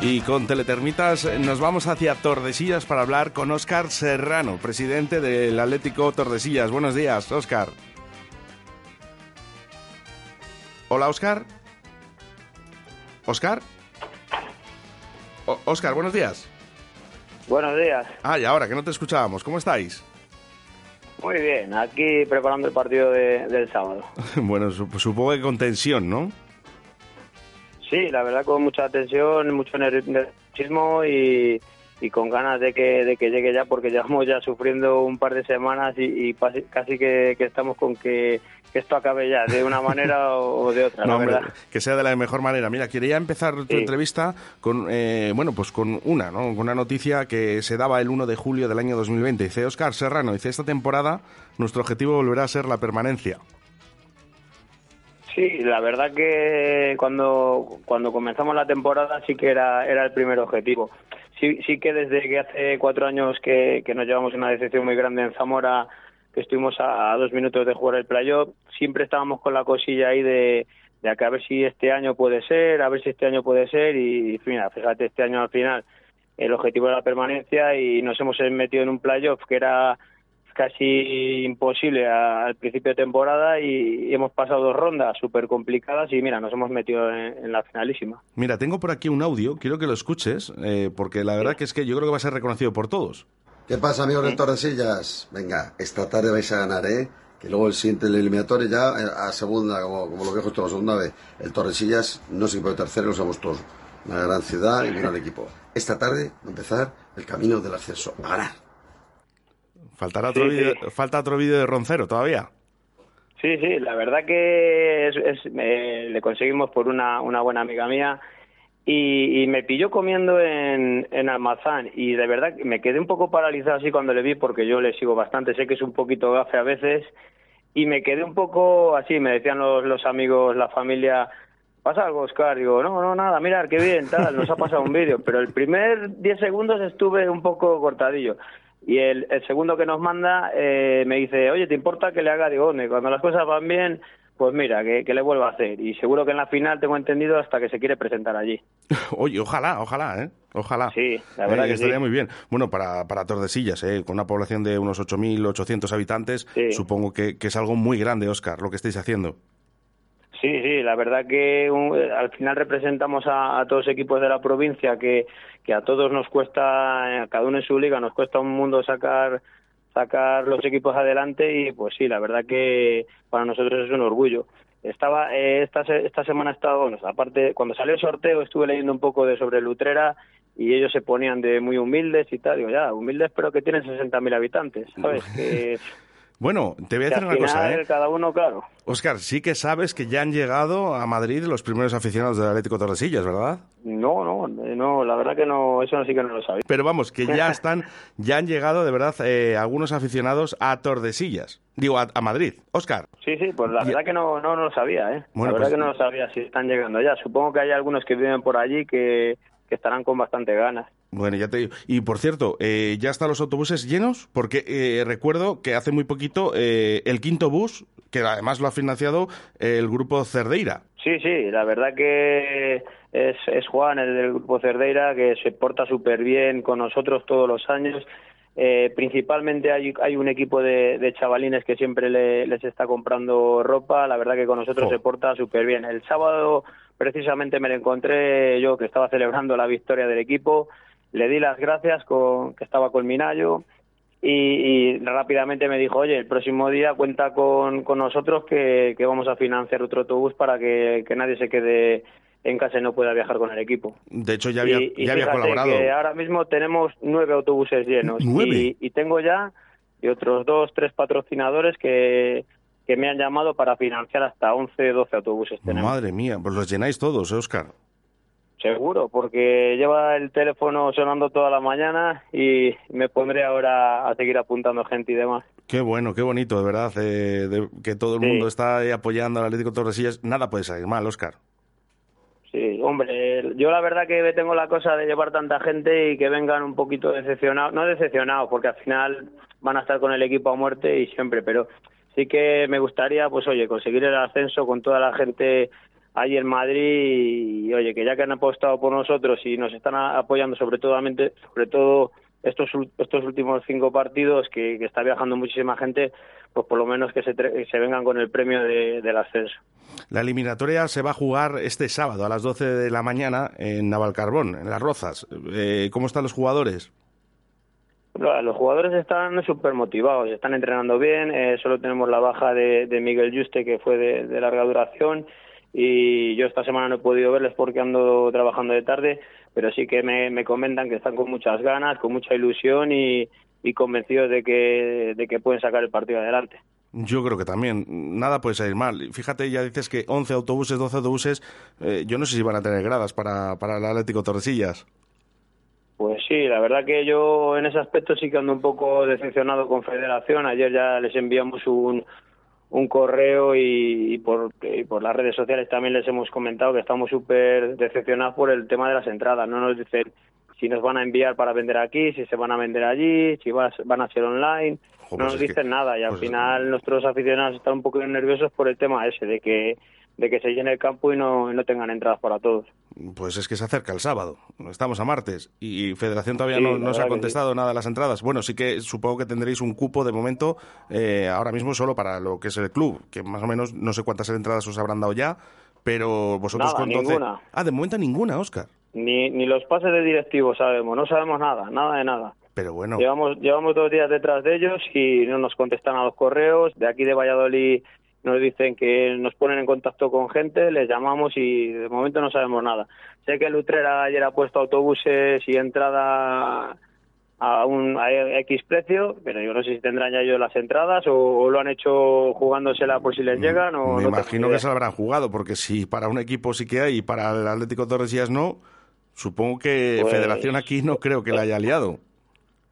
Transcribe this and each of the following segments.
Y con Teletermitas nos vamos hacia Tordesillas para hablar con Óscar Serrano, presidente del Atlético Tordesillas. Buenos días, Óscar. Hola, Óscar. ¿Óscar? Óscar, buenos días. Buenos días. Ah, y ahora que no te escuchábamos, ¿cómo estáis? Muy bien, aquí preparando el partido del sábado. bueno, supongo que con tensión, ¿no? Sí, la verdad con mucha tensión, mucho nerviosismo y, con ganas de que, de que llegue ya, porque llevamos ya sufriendo un par de semanas y, casi que, estamos con que, esto acabe ya, de una manera o de otra. No, que sea de la mejor manera. Mira, quería empezar tu entrevista con, eh, bueno, pues con una, ¿no? Con una noticia que se daba el 1 de julio del año 2020. Dice Oscar Serrano, dice, esta temporada nuestro objetivo volverá a ser la permanencia. Sí, la verdad que cuando, cuando comenzamos la temporada sí que era, era el primer objetivo. Sí, sí que desde que hace cuatro años que, nos llevamos una decepción muy grande en Zamora, que estuvimos a, dos minutos de jugar el playoff, siempre estábamos con la cosilla ahí de, de que a ver si este año puede ser, a ver si este año puede ser y, mira, fíjate, este año al final el objetivo era la permanencia y nos hemos metido en un playoff que era casi imposible al principio de temporada y hemos pasado dos rondas súper complicadas y mira, nos hemos metido en, la finalísima. Mira, tengo por aquí un audio, quiero que lo escuches, eh, porque la verdad que es que yo creo que va a ser reconocido por todos. ¿Qué pasa, amigos de Torresillas? Venga, esta tarde vais a ganar, ¿eh? Que luego el siguiente, el eliminatorio ya eh, a segunda, como, como los viejos todos, segunda vez. El Torresillas no se puede tercero, lo somos todos. Una gran ciudad y un gran equipo. Esta tarde va a empezar el camino del ascenso. A ganar. Faltará otro Falta otro vídeo de Roncero todavía. Sí, sí, la verdad que es, le conseguimos por una, una buena amiga mía y, me pilló comiendo en, en Almazán y de verdad me quedé un poco paralizado así cuando le vi porque yo le sigo bastante, sé que es un poquito gafe a veces y me quedé un poco así, me decían los, los amigos, la familia, ¿pasa algo, Oscar? Digo, no, no, nada, mirar, qué bien, tal, nos ha pasado un vídeo, pero el primer 10 segundos estuve un poco cortadillo. Y el, segundo que nos manda eh, me dice, oye, ¿te importa que le haga? Digo, cuando las cosas van bien, pues mira, que, le vuelva a hacer. Y seguro que en la final tengo entendido hasta que se quiere presentar allí. Oye, ojalá, ojalá, ¿eh? Ojalá. Sí, la verdad eh, que estaría muy bien. Bueno, para, para Tordesillas, ¿eh? con una población de unos 8.800 habitantes, supongo que, que es algo muy grande, Óscar, lo que estáis haciendo. Sí, sí, la verdad que al final representamos a, todos los equipos de la provincia que, que a todos nos cuesta, a cada uno en su liga, nos cuesta un mundo sacar sacar los equipos adelante y pues sí, la verdad que para nosotros es un orgullo. Estaba eh, esta esta semana estaba, bueno, aparte cuando salió el sorteo estuve leyendo un poco de sobre Lutrera y ellos se ponían de muy humildes y tal, digo, ya, humildes pero que tienen 60.000 habitantes, ¿sabes? que bueno, te voy a decir una cosa, ¿eh? Cada uno, claro. Oscar, sí que sabes que ya han llegado a Madrid los primeros aficionados del Atlético Tordesillas, ¿verdad? No, no, no, la verdad que no, eso sí que no lo sabía. Pero vamos, que ya están, ya han llegado de verdad eh, algunos aficionados a Tordesillas. Digo, a, Madrid. Oscar. Sí, sí, pues la verdad que no, no, lo sabía, ¿eh? la verdad pues que no lo sabía si están llegando ya. Supongo que hay algunos que viven por allí que, que estarán con bastante ganas. Bueno, ya te digo. Y por cierto, eh, ¿ya están los autobuses llenos? Porque eh, recuerdo que hace muy poquito eh, el quinto bus, que además lo ha financiado el grupo Cerdeira. Sí, sí, la verdad que es, es Juan, el del grupo Cerdeira, que se porta súper bien con nosotros todos los años. principalmente hay, hay un equipo de, chavalines que siempre les está comprando ropa. La verdad que con nosotros se porta súper bien. El sábado precisamente me lo encontré yo que estaba celebrando la victoria del equipo le di las gracias con que estaba con Minayo y, rápidamente me dijo, oye, el próximo día cuenta con, con nosotros que, vamos a financiar otro autobús para que, nadie se quede en casa y no pueda viajar con el equipo. De hecho, ya había, ya había colaborado. Que ahora mismo tenemos nueve autobuses llenos. ¿Nueve? Y, tengo ya y otros dos, tres patrocinadores que, que me han llamado para financiar hasta 11, 12 autobuses. Madre mía, pues los llenáis todos, Oscar. ¿Eh, Seguro, porque lleva el teléfono sonando toda la mañana y me pondré ahora a seguir apuntando gente y demás. Qué bueno, qué bonito, de verdad, eh, que todo el mundo está apoyando al Atlético Torresillas. Nada puede salir mal, Oscar. Sí, hombre, yo la verdad que tengo la cosa de llevar tanta gente y que vengan un poquito decepcionados, no decepcionados, porque al final van a estar con el equipo a muerte y siempre, pero sí que me gustaría, pues oye, conseguir el ascenso con toda la gente ahí en Madrid y, oye, que ya que han apostado por nosotros y nos están apoyando sobre todo, sobre todo estos, estos últimos cinco partidos que, está viajando muchísima gente, pues por lo menos que se, se vengan con el premio del ascenso. La eliminatoria se va a jugar este sábado a las 12 de la mañana en Navalcarbón, en Las Rozas. Eh, ¿Cómo están los jugadores? Los jugadores están súper motivados, están entrenando bien, eh, solo tenemos la baja de, Miguel Juste que fue de, larga duración y yo esta semana no he podido verles porque ando trabajando de tarde, pero sí que me, comentan que están con muchas ganas, con mucha ilusión y, convencidos de que, de que pueden sacar el partido adelante. Yo creo que también. Nada puede salir mal. Fíjate, ya dices que 11 autobuses, 12 autobuses. Eh, yo no sé si van a tener gradas para, para el Atlético Torresillas. Pues sí, la verdad que yo en ese aspecto sí que ando un poco decepcionado con Federación. Ayer ya les enviamos un, un correo y, por, por las redes sociales también les hemos comentado que estamos súper decepcionados por el tema de las entradas. No nos dicen si nos van a enviar para vender aquí, si se van a vender allí, si van a ser online. no pues nos dicen nada y al pues final nuestros aficionados están un poco nerviosos por el tema ese, de que de que se llene el campo y no, no tengan entradas para todos. Pues es que se acerca el sábado, estamos a martes y Federación todavía no, no se ha contestado nada de las entradas. Bueno, sí que supongo que tendréis un cupo de momento eh, ahora mismo solo para lo que es el club, que más o menos no sé cuántas entradas os habrán dado ya, pero vosotros con ninguna. Ah, de momento ninguna, Óscar. Ni, ni los pases de directivos sabemos, no sabemos nada, nada de nada. Pero bueno. Llevamos, llevamos dos días detrás de ellos y no nos contestan a los correos. De aquí de Valladolid nos dicen que nos ponen en contacto con gente, les llamamos y de momento no sabemos nada. Sé que Lutrera ayer ha puesto autobuses y entrada a un X precio, pero yo no sé si tendrán ya ellos las entradas o, lo han hecho jugándosela por si les mm, llegan. O Me imagino que se lo habrán jugado, porque si para un equipo sí que hay y para el Atlético Torres no, supongo que pues Federación aquí no creo que la haya liado.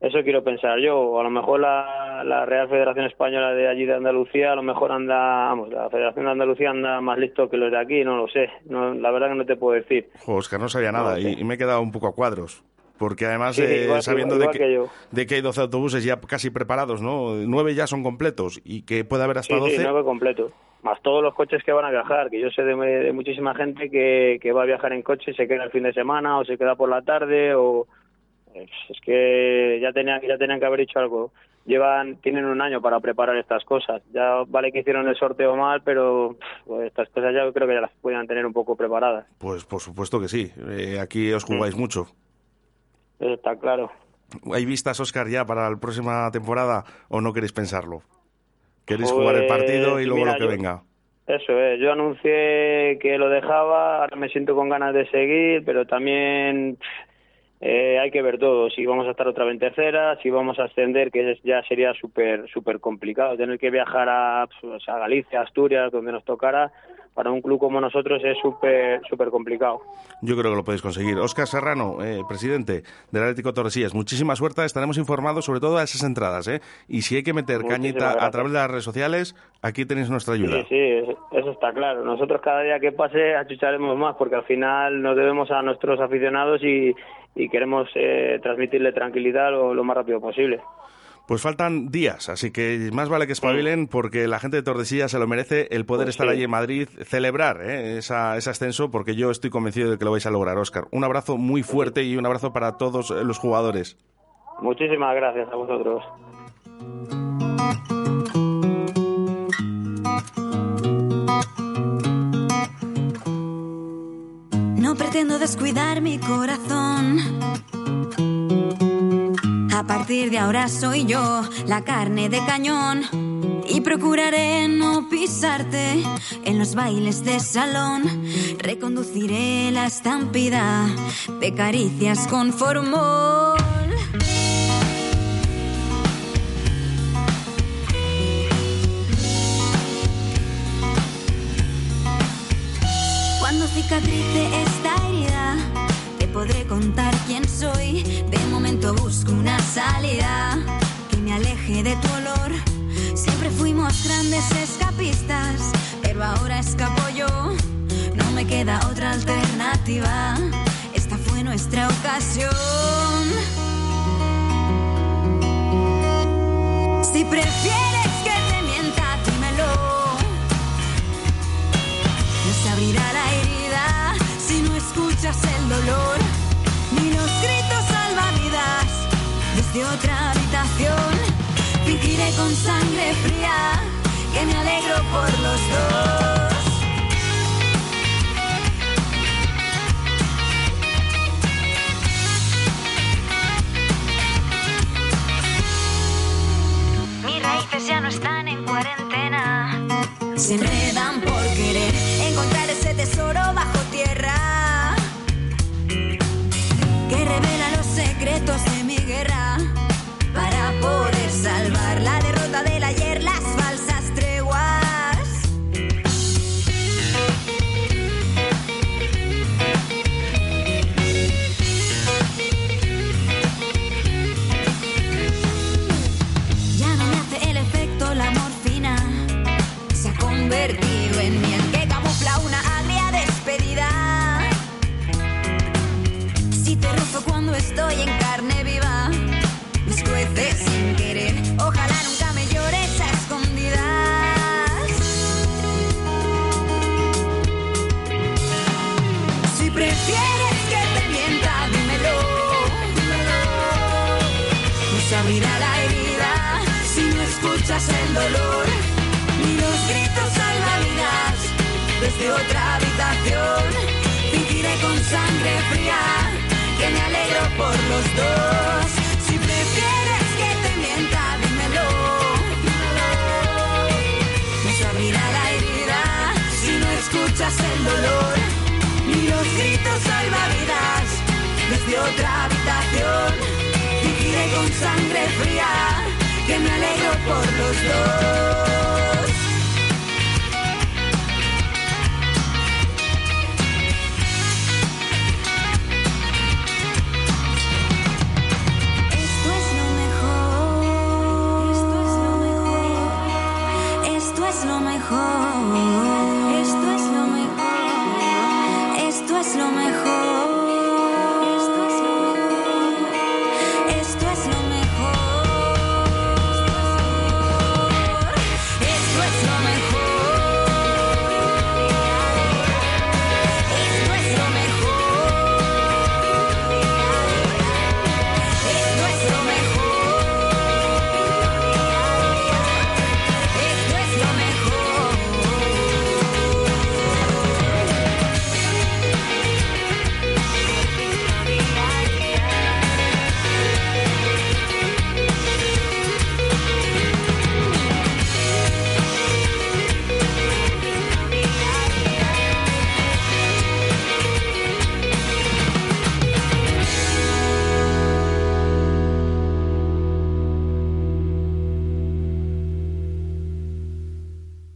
Eso quiero pensar yo. A lo mejor la, Real Federación Española de allí de Andalucía, a lo mejor anda, vamos, la Federación de Andalucía anda más listo que los de aquí, no lo sé. No, la verdad que no te puedo decir. Oscar, no sabía nada y, me he quedado un poco a cuadros. Porque además, eh, sabiendo de, que, de que hay 12 autobuses ya casi preparados, ¿no? Nueve ya son completos y que puede haber hasta 12. Sí, nueve completos. Más todos los coches que van a viajar, que yo sé de, muchísima gente que, que va a viajar en coche y se queda el fin de semana o se queda por la tarde o es que ya tenían, ya tenían que haber hecho algo. Llevan, tienen un año para preparar estas cosas. Ya vale que hicieron el sorteo mal, pero pues, estas cosas ya creo que ya las puedan tener un poco preparadas. Pues por supuesto que sí. Eh, aquí os jugáis mucho. Eso está claro. ¿Hay vistas, Oscar, ya para la próxima temporada o no queréis pensarlo? ¿Queréis jugar el partido y luego lo que venga? Eso es, yo anuncié que lo dejaba, ahora me siento con ganas de seguir, pero también eh, hay que ver todo, si vamos a estar otra vez en tercera, si vamos a ascender, que ya sería súper súper complicado. Tener que viajar a, pues, a Galicia, Asturias, donde nos tocara, para un club como nosotros es súper súper complicado. Yo creo que lo podéis conseguir. Óscar Serrano, eh, presidente del Atlético Torresías, muchísima suerte, estaremos informados sobre todo a esas entradas. ¿eh? Y si hay que meter cañita a través de las redes sociales, aquí tenéis nuestra ayuda. Sí, sí, eso, está claro. Nosotros cada día que pase achucharemos más, porque al final nos debemos a nuestros aficionados y, y queremos eh, transmitirle tranquilidad lo, más rápido posible. Pues faltan días, así que más vale que espabilen porque la gente de Tordesillas se lo merece el poder pues estar allí en Madrid, celebrar eh, ese ascenso, porque yo estoy convencido de que lo vais a lograr, Óscar. Un abrazo muy fuerte y un abrazo para todos los jugadores. Muchísimas gracias a vosotros. Descuidar mi corazón. A partir de ahora soy yo la carne de cañón. Y procuraré no pisarte en los bailes de salón. Reconduciré la estampida de caricias con formol. Cuando cicatrice esta herida, te podré contar quién soy. De momento busco una salida que me aleje de tu olor. Siempre fuimos grandes escapistas, pero ahora escapo yo. No me queda otra alternativa. Esta fue nuestra ocasión. Si prefieres de otra habitación. Fingiré con sangre fría que me alegro por los dos. Mis raíces ya no están en cuarentena. Sin los gritos salvavidas desde otra habitación. Fingiré con sangre fría por los dos.